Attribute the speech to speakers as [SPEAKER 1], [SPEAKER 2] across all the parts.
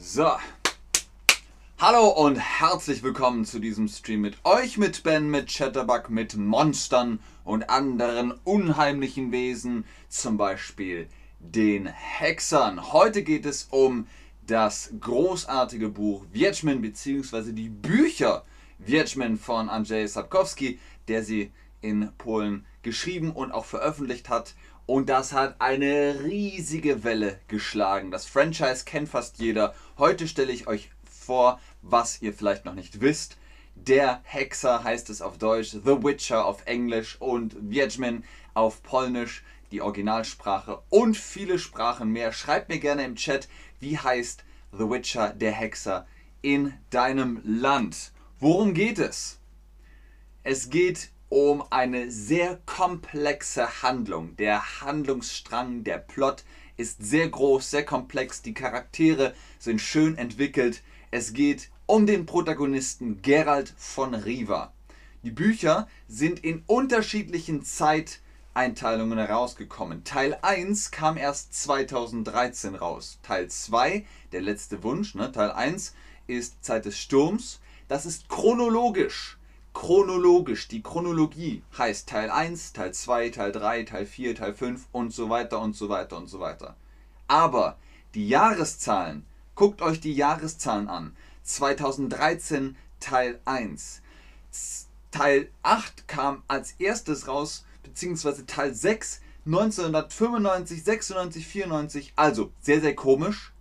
[SPEAKER 1] So. Hallo und herzlich willkommen zu diesem Stream mit euch, mit Ben, mit Chatterbug, mit Monstern und anderen unheimlichen Wesen, zum Beispiel den Hexern. Heute geht es um das großartige Buch Wiedźmin bzw. die Bücher Wiedźmin von Andrzej Sapkowski, der sie in Polen geschrieben und auch veröffentlicht hat. Und das hat eine riesige Welle geschlagen. Das Franchise kennt fast jeder. Heute stelle ich euch vor, was ihr vielleicht noch nicht wisst. Der Hexer heißt es auf Deutsch, The Witcher auf Englisch und Wiedźmin auf Polnisch, die Originalsprache und viele Sprachen mehr. Schreibt mir gerne im Chat, wie heißt The Witcher, der Hexer in deinem Land. Worum geht es? Es geht um eine sehr komplexe Handlung. Der Handlungsstrang, der Plot ist sehr groß, sehr komplex. Die Charaktere sind schön entwickelt. Es geht um den Protagonisten Gerald von Riva. Die Bücher sind in unterschiedlichen Zeiteinteilungen herausgekommen. Teil 1 kam erst 2013 raus. Teil 2, der letzte Wunsch, ne, Teil 1 ist Zeit des Sturms. Das ist chronologisch chronologisch. Die Chronologie heißt Teil 1, Teil 2, Teil 3, Teil 4, Teil 5 und so weiter und so weiter und so weiter. Aber die Jahreszahlen, guckt euch die Jahreszahlen an. 2013 Teil 1. Teil 8 kam als erstes raus, beziehungsweise Teil 6 1995, 96, 94. Also sehr, sehr komisch.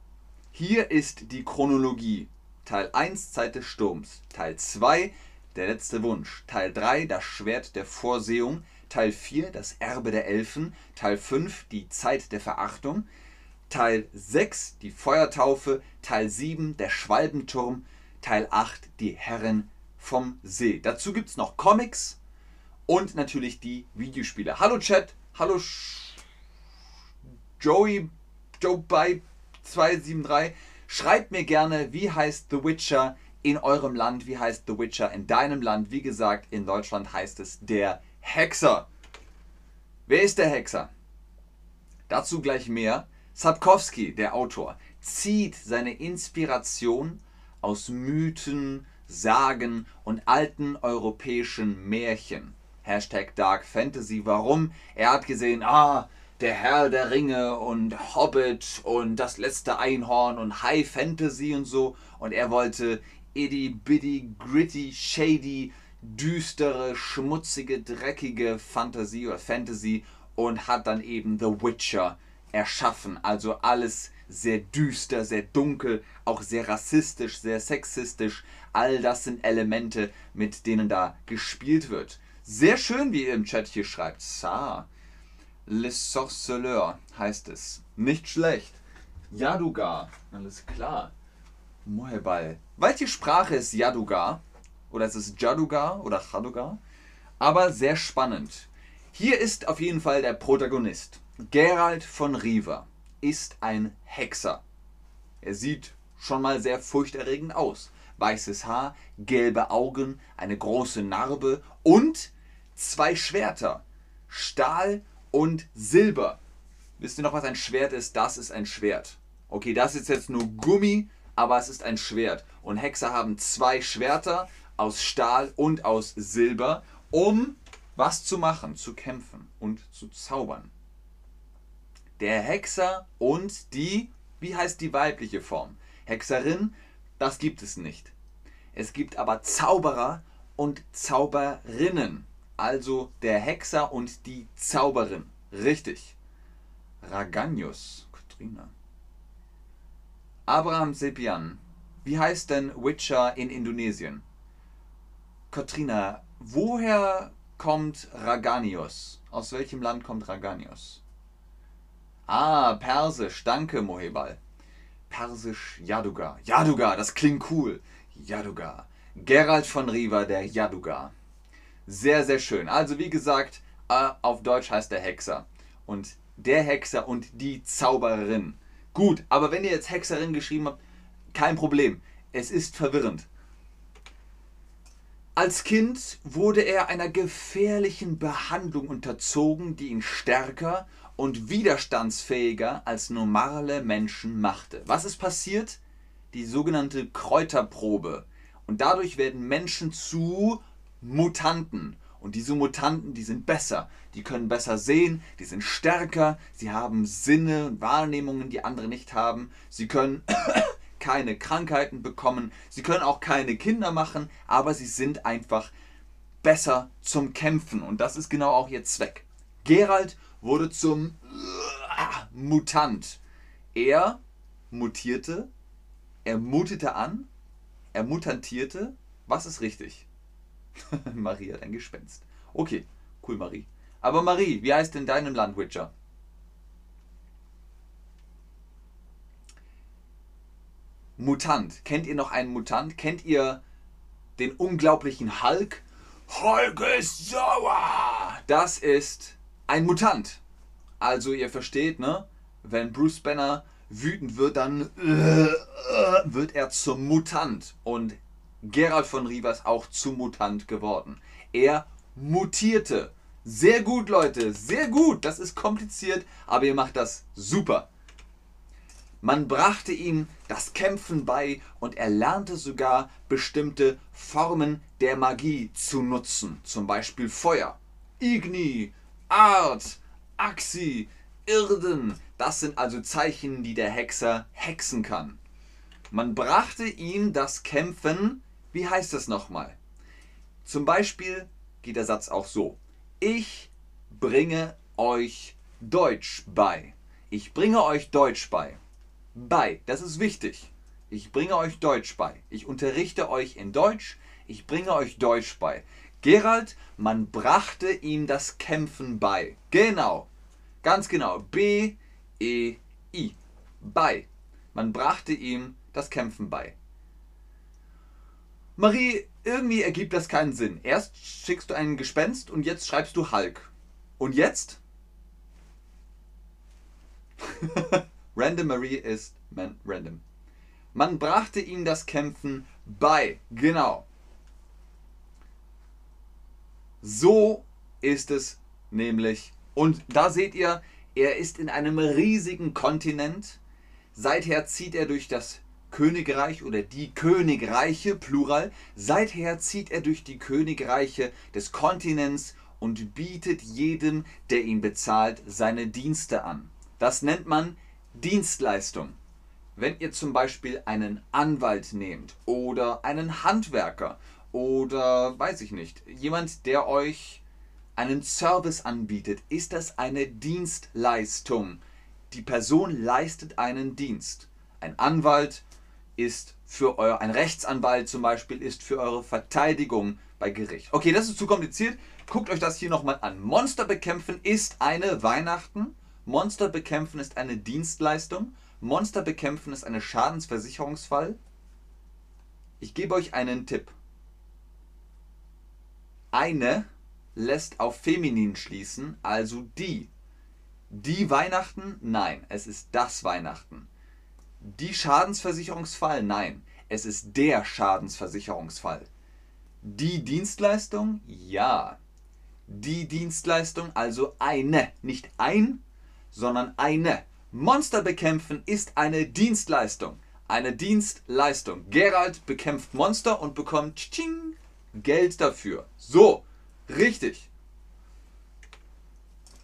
[SPEAKER 1] Hier ist die Chronologie. Teil 1 Zeit des Sturms. Teil 2 der letzte Wunsch. Teil 3 Das Schwert der Vorsehung. Teil 4 Das Erbe der Elfen. Teil 5 Die Zeit der Verachtung. Teil 6 Die Feuertaufe. Teil 7 Der Schwalbenturm. Teil 8 Die Herren vom See. Dazu gibt es noch Comics und natürlich die Videospiele. Hallo Chat, hallo Sch Joey, Joe by 273. Schreibt mir gerne, wie heißt The Witcher in eurem Land, wie heißt The Witcher in deinem Land? Wie gesagt, in Deutschland heißt es der Hexer. Wer ist der Hexer? Dazu gleich mehr. Sapkowski, der Autor, zieht seine Inspiration aus Mythen, Sagen und alten europäischen Märchen. Hashtag Dark Fantasy. Warum? Er hat gesehen, ah, der Herr der Ringe und Hobbit und das letzte Einhorn und High Fantasy und so. Und er wollte itty bitty, gritty, shady, düstere, schmutzige, dreckige Fantasie oder Fantasy und hat dann eben The Witcher erschaffen. Also alles sehr düster, sehr dunkel, auch sehr rassistisch, sehr sexistisch. All das sind Elemente, mit denen da gespielt wird. Sehr schön, wie ihr im Chat hier schreibt. Sa. Le Sorceleur heißt es. Nicht schlecht. Jadugar. Alles klar. Mohebal. Welche Sprache ist Yadugar? Oder ist es Jadugar oder Chadugar? Aber sehr spannend. Hier ist auf jeden Fall der Protagonist. Gerald von Riva ist ein Hexer. Er sieht schon mal sehr furchterregend aus. Weißes Haar, gelbe Augen, eine große Narbe und zwei Schwerter. Stahl und Silber. Wisst ihr noch, was ein Schwert ist? Das ist ein Schwert. Okay, das ist jetzt nur Gummi, aber es ist ein Schwert. Und Hexer haben zwei Schwerter aus Stahl und aus Silber, um was zu machen, zu kämpfen und zu zaubern. Der Hexer und die, wie heißt die weibliche Form? Hexerin, das gibt es nicht. Es gibt aber Zauberer und Zauberinnen. Also der Hexer und die Zauberin. Richtig. Raganius. Katrina. Abraham Sepian. Wie heißt denn Witcher in Indonesien? Katrina, woher kommt Raganius? Aus welchem Land kommt Raganius? Ah, Persisch. Danke, Mohebal. Persisch Yaduga. Yaduga, das klingt cool. Yaduga. Gerald von Riva, der Yaduga. Sehr, sehr schön. Also wie gesagt, äh, auf Deutsch heißt der Hexer. Und der Hexer und die Zauberin. Gut, aber wenn ihr jetzt Hexerin geschrieben habt, kein Problem. Es ist verwirrend. Als Kind wurde er einer gefährlichen Behandlung unterzogen, die ihn stärker und widerstandsfähiger als normale Menschen machte. Was ist passiert? Die sogenannte Kräuterprobe. Und dadurch werden Menschen zu Mutanten. Und diese Mutanten, die sind besser. Die können besser sehen, die sind stärker, sie haben Sinne und Wahrnehmungen, die andere nicht haben. Sie können keine Krankheiten bekommen, sie können auch keine Kinder machen, aber sie sind einfach besser zum Kämpfen. Und das ist genau auch ihr Zweck. Gerald wurde zum Mutant. Er mutierte, er mutete an, er mutantierte. Was ist richtig? Marie hat ein Gespenst. Okay, cool, Marie. Aber Marie, wie heißt in deinem Land Witcher? Mutant. Kennt ihr noch einen Mutant? Kennt ihr den unglaublichen Hulk? Hulk ist sauer! Das ist ein Mutant. Also ihr versteht, ne? Wenn Bruce Banner wütend wird, dann äh, äh, wird er zum Mutant. Und Gerald von Rivas auch zum Mutant geworden. Er mutierte. Sehr gut, Leute, sehr gut. Das ist kompliziert, aber ihr macht das super. Man brachte ihm das Kämpfen bei und er lernte sogar bestimmte Formen der Magie zu nutzen. Zum Beispiel Feuer, Igni, Art, Axi, Irden. Das sind also Zeichen, die der Hexer hexen kann. Man brachte ihm das Kämpfen wie heißt das nochmal? Zum Beispiel geht der Satz auch so. Ich bringe euch Deutsch bei. Ich bringe euch Deutsch bei. Bei, das ist wichtig. Ich bringe euch Deutsch bei. Ich unterrichte euch in Deutsch. Ich bringe euch Deutsch bei. Gerald, man brachte ihm das Kämpfen bei. Genau. Ganz genau. B, E, I. Bei. Man brachte ihm das Kämpfen bei. Marie, irgendwie ergibt das keinen Sinn. Erst schickst du einen Gespenst und jetzt schreibst du Hulk. Und jetzt? random Marie ist man, random. Man brachte ihm das Kämpfen bei. Genau. So ist es nämlich. Und da seht ihr, er ist in einem riesigen Kontinent. Seither zieht er durch das Königreich oder die Königreiche, Plural. Seither zieht er durch die Königreiche des Kontinents und bietet jedem, der ihn bezahlt, seine Dienste an. Das nennt man Dienstleistung. Wenn ihr zum Beispiel einen Anwalt nehmt oder einen Handwerker oder weiß ich nicht, jemand, der euch einen Service anbietet, ist das eine Dienstleistung. Die Person leistet einen Dienst. Ein Anwalt ist für euer, ein Rechtsanwalt zum Beispiel ist für eure Verteidigung bei Gericht. Okay, das ist zu kompliziert. Guckt euch das hier nochmal an. Monster bekämpfen ist eine Weihnachten. Monster bekämpfen ist eine Dienstleistung. Monster bekämpfen ist eine Schadensversicherungsfall. Ich gebe euch einen Tipp. Eine lässt auf feminin schließen, also die. Die Weihnachten? Nein, es ist das Weihnachten. Die Schadensversicherungsfall? Nein, es ist der Schadensversicherungsfall. Die Dienstleistung? Ja. Die Dienstleistung, also eine, nicht ein, sondern eine. Monster bekämpfen ist eine Dienstleistung. Eine Dienstleistung. Gerald bekämpft Monster und bekommt tsching, Geld dafür. So, richtig.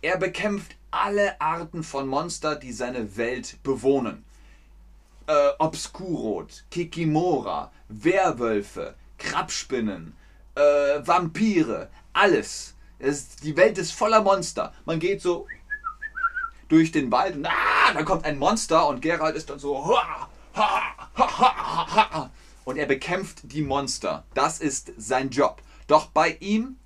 [SPEAKER 1] Er bekämpft alle Arten von Monster, die seine Welt bewohnen äh, Obscurot, Kikimora, Werwölfe, Krabspinnen, äh, Vampire, alles. Es, die Welt ist voller Monster. Man geht so durch den Wald und ah, da kommt ein Monster und Gerald ist dann so ha, ha, ha, und er bekämpft die Monster. Das ist sein Job. Doch bei ihm,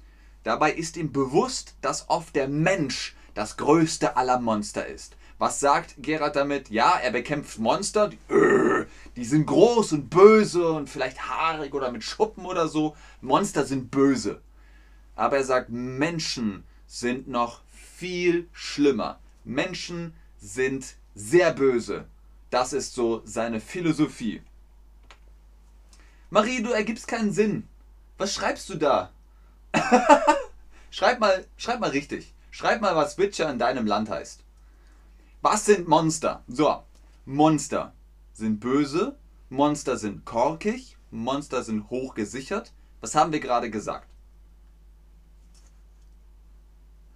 [SPEAKER 1] dabei ist ihm bewusst, dass oft der Mensch das größte aller Monster ist. Was sagt Gerard damit? Ja, er bekämpft Monster, die, äh, die sind groß und böse und vielleicht haarig oder mit Schuppen oder so. Monster sind böse. Aber er sagt, Menschen sind noch viel schlimmer. Menschen sind sehr böse. Das ist so seine Philosophie. Marie, du ergibst keinen Sinn. Was schreibst du da? schreib, mal, schreib mal richtig. Schreib mal, was Witcher in deinem Land heißt. Was sind Monster? So, Monster sind böse, Monster sind korkig, Monster sind hochgesichert. Was haben wir gerade gesagt?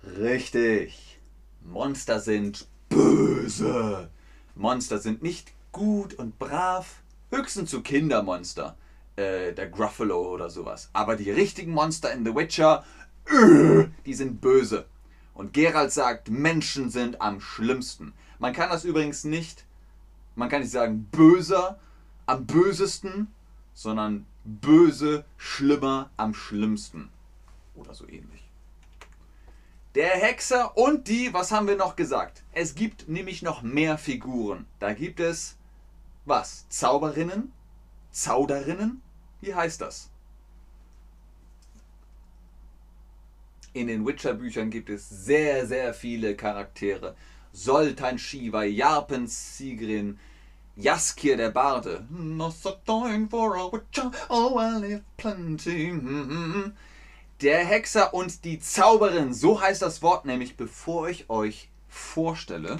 [SPEAKER 1] Richtig. Monster sind böse. Monster sind nicht gut und brav. Höchstens zu Kindermonster. Äh, der Gruffalo oder sowas. Aber die richtigen Monster in The Witcher, äh, die sind böse. Und Geralt sagt, Menschen sind am schlimmsten. Man kann das übrigens nicht, man kann nicht sagen böser, am bösesten, sondern böse, schlimmer, am schlimmsten. Oder so ähnlich. Der Hexer und die, was haben wir noch gesagt? Es gibt nämlich noch mehr Figuren. Da gibt es, was? Zauberinnen? Zauderinnen? Wie heißt das? In den Witcher-Büchern gibt es sehr, sehr viele Charaktere. Soltan Shiva, Jarpens Sigrin, Jaskir der Barde. Not so time for a witcher, oh I live plenty. Der Hexer und die Zauberin, so heißt das Wort nämlich, bevor ich euch vorstelle.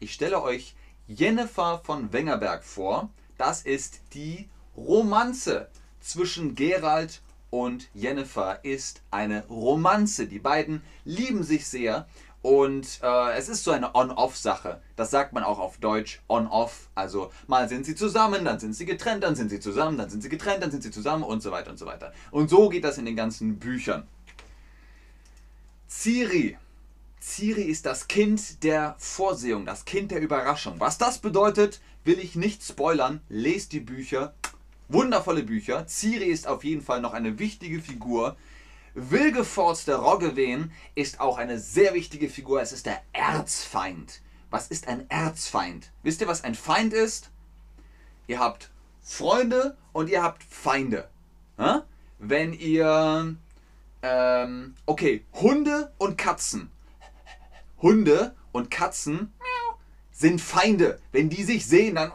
[SPEAKER 1] Ich stelle euch Jennifer von Wengerberg vor. Das ist die Romanze zwischen Gerald und Jennifer ist eine Romanze. Die beiden lieben sich sehr und äh, es ist so eine On-Off-Sache. Das sagt man auch auf Deutsch On-Off. Also mal sind sie zusammen, dann sind sie getrennt, dann sind sie zusammen, dann sind sie getrennt, dann sind sie zusammen und so weiter und so weiter. Und so geht das in den ganzen Büchern. Ciri. Ciri ist das Kind der Vorsehung, das Kind der Überraschung. Was das bedeutet, will ich nicht spoilern. Lest die Bücher. Wundervolle Bücher. Ciri ist auf jeden Fall noch eine wichtige Figur Wilgefortz der Roggewehen ist auch eine sehr wichtige Figur. Es ist der Erzfeind. Was ist ein Erzfeind? Wisst ihr, was ein Feind ist? Ihr habt Freunde und ihr habt Feinde. Wenn ihr, ähm, okay, Hunde und Katzen. Hunde und Katzen sind Feinde. Wenn die sich sehen, dann,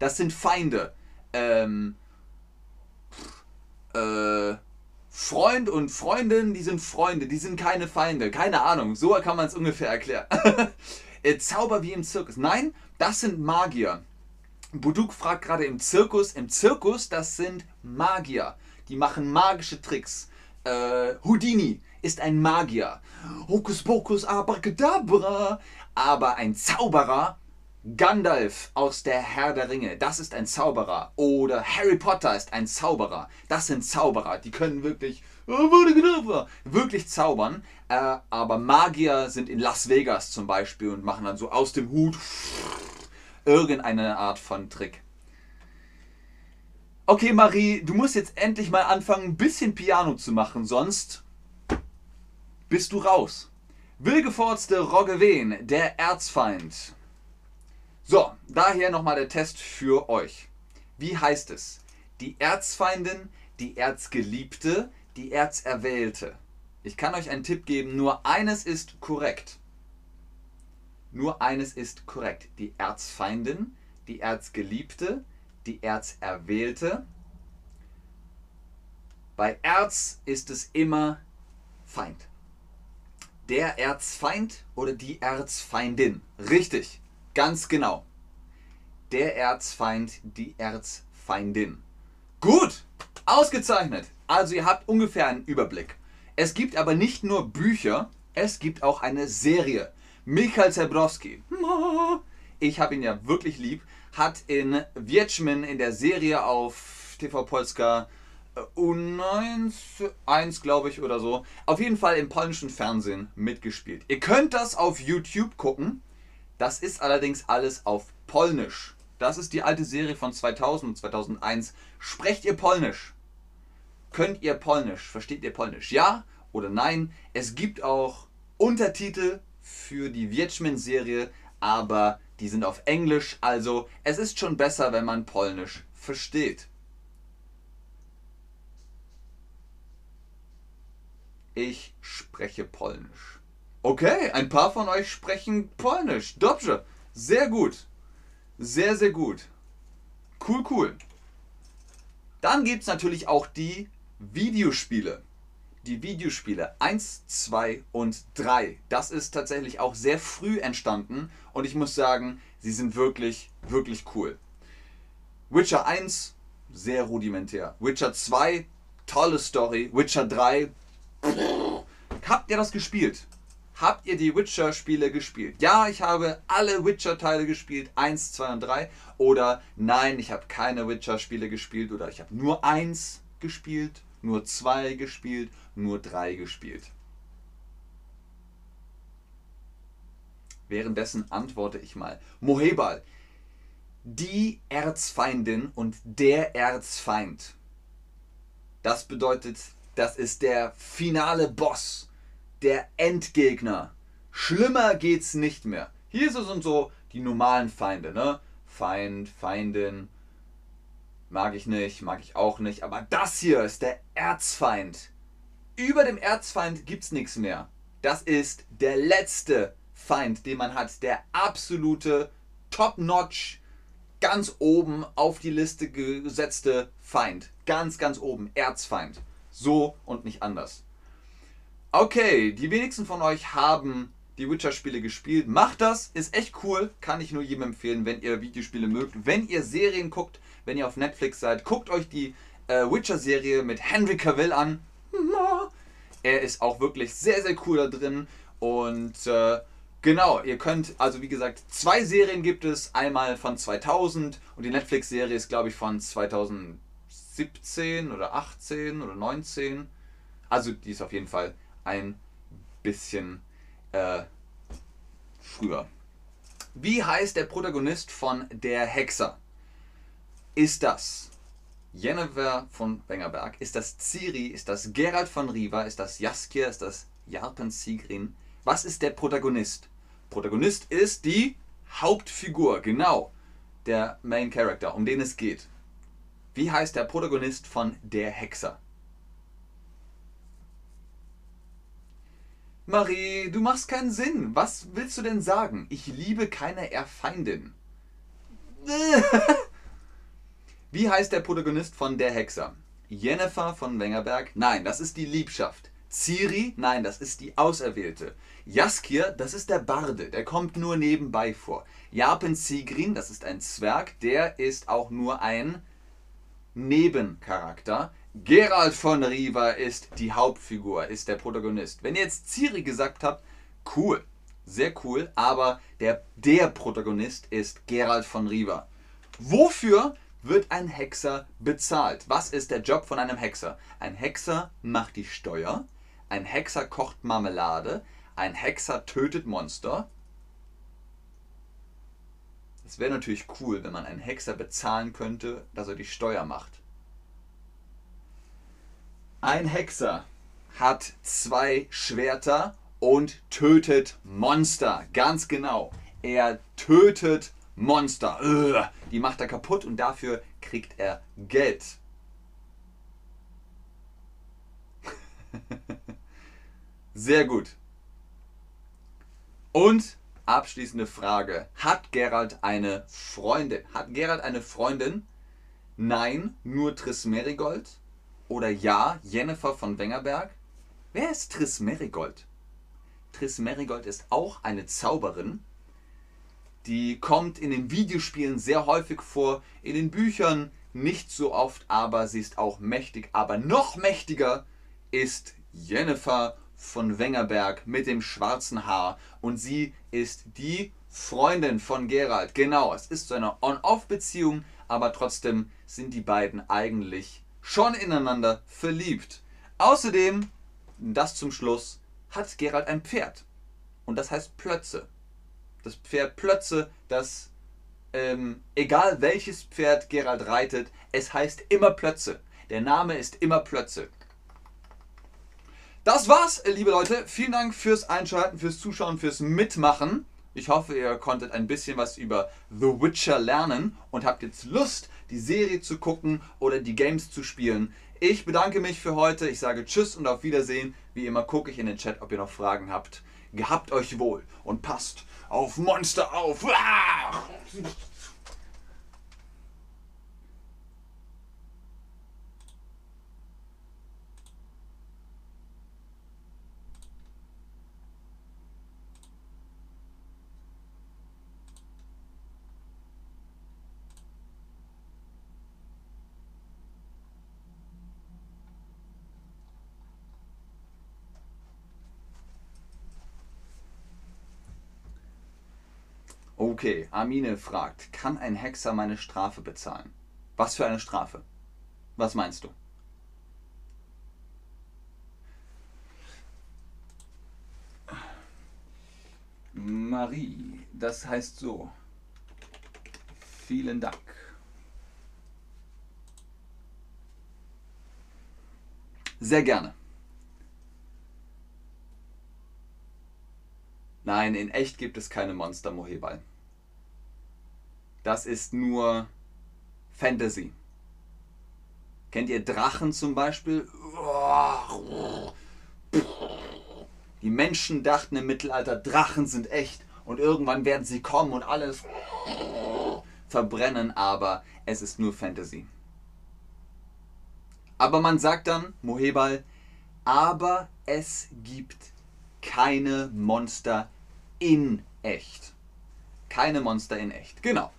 [SPEAKER 1] das sind Feinde. Ähm, äh, Freund und Freundin, die sind Freunde, die sind keine Feinde. Keine Ahnung, so kann man es ungefähr erklären. Äh, Zauber wie im Zirkus. Nein, das sind Magier. Buduk fragt gerade im Zirkus. Im Zirkus, das sind Magier. Die machen magische Tricks. Äh, Houdini ist ein Magier. Hokus pokus abracadabra. Aber ein Zauberer Gandalf aus der Herr der Ringe, das ist ein Zauberer. Oder Harry Potter ist ein Zauberer. Das sind Zauberer. Die können wirklich, wirklich zaubern. Äh, aber Magier sind in Las Vegas zum Beispiel und machen dann so aus dem Hut irgendeine Art von Trick. Okay, Marie, du musst jetzt endlich mal anfangen, ein bisschen Piano zu machen, sonst bist du raus. Wilgeforzte Roggewehen, der Erzfeind. So, daher nochmal der Test für euch. Wie heißt es? Die Erzfeindin, die Erzgeliebte, die Erzerwählte. Ich kann euch einen Tipp geben, nur eines ist korrekt. Nur eines ist korrekt. Die Erzfeindin, die Erzgeliebte, die Erzerwählte. Bei Erz ist es immer Feind. Der Erzfeind oder die Erzfeindin. Richtig. Ganz genau. Der Erzfeind, die Erzfeindin. Gut, ausgezeichnet. Also ihr habt ungefähr einen Überblick. Es gibt aber nicht nur Bücher, es gibt auch eine Serie. Michael Zebrowski, ich habe ihn ja wirklich lieb, hat in Wiedźmin in der Serie auf TV Polska U1, äh, 1 glaube ich oder so, auf jeden Fall im polnischen Fernsehen mitgespielt. Ihr könnt das auf YouTube gucken. Das ist allerdings alles auf Polnisch. Das ist die alte Serie von 2000 und 2001. Sprecht ihr Polnisch? Könnt ihr Polnisch? Versteht ihr Polnisch? Ja oder nein? Es gibt auch Untertitel für die Wiedźmin-Serie, aber die sind auf Englisch. Also es ist schon besser, wenn man Polnisch versteht. Ich spreche Polnisch. Okay, ein paar von euch sprechen Polnisch. Dobrze. Sehr gut. Sehr, sehr gut. Cool, cool. Dann gibt es natürlich auch die Videospiele. Die Videospiele 1, 2 und 3. Das ist tatsächlich auch sehr früh entstanden und ich muss sagen, sie sind wirklich, wirklich cool. Witcher 1, sehr rudimentär. Witcher 2, tolle Story. Witcher 3, pff, habt ihr das gespielt? Habt ihr die Witcher-Spiele gespielt? Ja, ich habe alle Witcher-Teile gespielt, 1, 2 und 3. Oder nein, ich habe keine Witcher-Spiele gespielt oder ich habe nur 1 gespielt, nur 2 gespielt, nur 3 gespielt. Währenddessen antworte ich mal. Mohebal, die Erzfeindin und der Erzfeind. Das bedeutet, das ist der finale Boss, der Endgegner. Schlimmer geht's nicht mehr. Hier sind so die normalen Feinde, ne? Feind, Feindin. Mag ich nicht, mag ich auch nicht. Aber das hier ist der Erzfeind. Über dem Erzfeind gibt's nichts mehr. Das ist der letzte Feind, den man hat. Der absolute Top-Notch ganz oben auf die Liste gesetzte Feind. Ganz, ganz oben. Erzfeind. So und nicht anders. Okay, die wenigsten von euch haben die Witcher-Spiele gespielt. Macht das, ist echt cool. Kann ich nur jedem empfehlen, wenn ihr Videospiele mögt. Wenn ihr Serien guckt, wenn ihr auf Netflix seid, guckt euch die äh, Witcher-Serie mit Henry Cavill an. Er ist auch wirklich sehr, sehr cool da drin. Und äh, Genau, ihr könnt, also wie gesagt, zwei Serien gibt es. Einmal von 2000 und die Netflix-Serie ist, glaube ich, von 2017 oder 18 oder 19. Also die ist auf jeden Fall ein bisschen äh, früher. Wie heißt der Protagonist von Der Hexer? Ist das Jennifer von Wengerberg? Ist das Ciri? Ist das Gerald von Riva? Ist das Jaskier? Ist das Jarpen Sigrin? Was ist der Protagonist? Protagonist ist die Hauptfigur, genau. Der Main Character, um den es geht. Wie heißt der Protagonist von Der Hexer? Marie, du machst keinen Sinn. Was willst du denn sagen? Ich liebe keine Erfeindin. Wie heißt der Protagonist von Der Hexer? Jennifer von Wengerberg? Nein, das ist die Liebschaft. Ciri? Nein, das ist die Auserwählte. Jaskir, das ist der Barde, der kommt nur nebenbei vor. Japen Sigrin, das ist ein Zwerg, der ist auch nur ein Nebencharakter. Gerald von Riva ist die Hauptfigur, ist der Protagonist. Wenn ihr jetzt Ciri gesagt habt, cool, sehr cool, aber der, der Protagonist ist Gerald von Riva. Wofür wird ein Hexer bezahlt? Was ist der Job von einem Hexer? Ein Hexer macht die Steuer, ein Hexer kocht Marmelade, ein Hexer tötet Monster. Es wäre natürlich cool, wenn man einen Hexer bezahlen könnte, dass er die Steuer macht. Ein Hexer hat zwei Schwerter und tötet Monster. Ganz genau. Er tötet Monster. Die macht er kaputt und dafür kriegt er Geld. Sehr gut. Und abschließende Frage. Hat Gerald eine Freundin? Hat Gerald eine Freundin? Nein, nur Triss Merigold? Oder ja, Jennifer von Wengerberg? Wer ist Triss Merigold? Triss Merigold ist auch eine Zauberin. Die kommt in den Videospielen sehr häufig vor, in den Büchern nicht so oft, aber sie ist auch mächtig. Aber noch mächtiger ist Jennifer von Wengerberg mit dem schwarzen Haar und sie ist die Freundin von Gerald. Genau, es ist so eine On-Off-Beziehung, aber trotzdem sind die beiden eigentlich schon ineinander verliebt. Außerdem, das zum Schluss, hat Gerald ein Pferd. Und das heißt Plötze. Das Pferd Plötze, das, ähm, egal welches Pferd Gerald reitet, es heißt immer Plötze. Der Name ist immer Plötze. Das war's, liebe Leute. Vielen Dank fürs Einschalten, fürs Zuschauen, fürs Mitmachen. Ich hoffe, ihr konntet ein bisschen was über The Witcher lernen und habt jetzt Lust, die Serie zu gucken oder die Games zu spielen. Ich bedanke mich für heute. Ich sage Tschüss und auf Wiedersehen. Wie immer gucke ich in den Chat, ob ihr noch Fragen habt. Gehabt euch wohl und passt auf Monster auf. Okay, Armine fragt, kann ein Hexer meine Strafe bezahlen? Was für eine Strafe? Was meinst du? Marie, das heißt so. Vielen Dank. Sehr gerne. Nein, in echt gibt es keine Monster Mohebal. Das ist nur Fantasy. Kennt ihr Drachen zum Beispiel? Die Menschen dachten im Mittelalter, Drachen sind echt und irgendwann werden sie kommen und alles verbrennen, aber es ist nur Fantasy. Aber man sagt dann, Mohebal, aber es gibt keine Monster in echt. Keine Monster in echt, genau.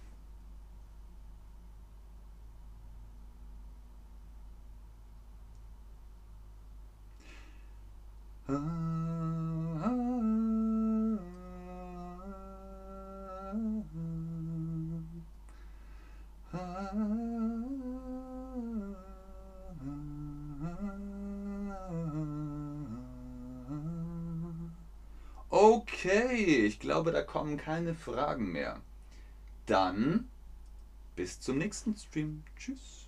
[SPEAKER 1] Okay, ich glaube, da kommen keine Fragen mehr. Dann bis zum nächsten Stream. Tschüss.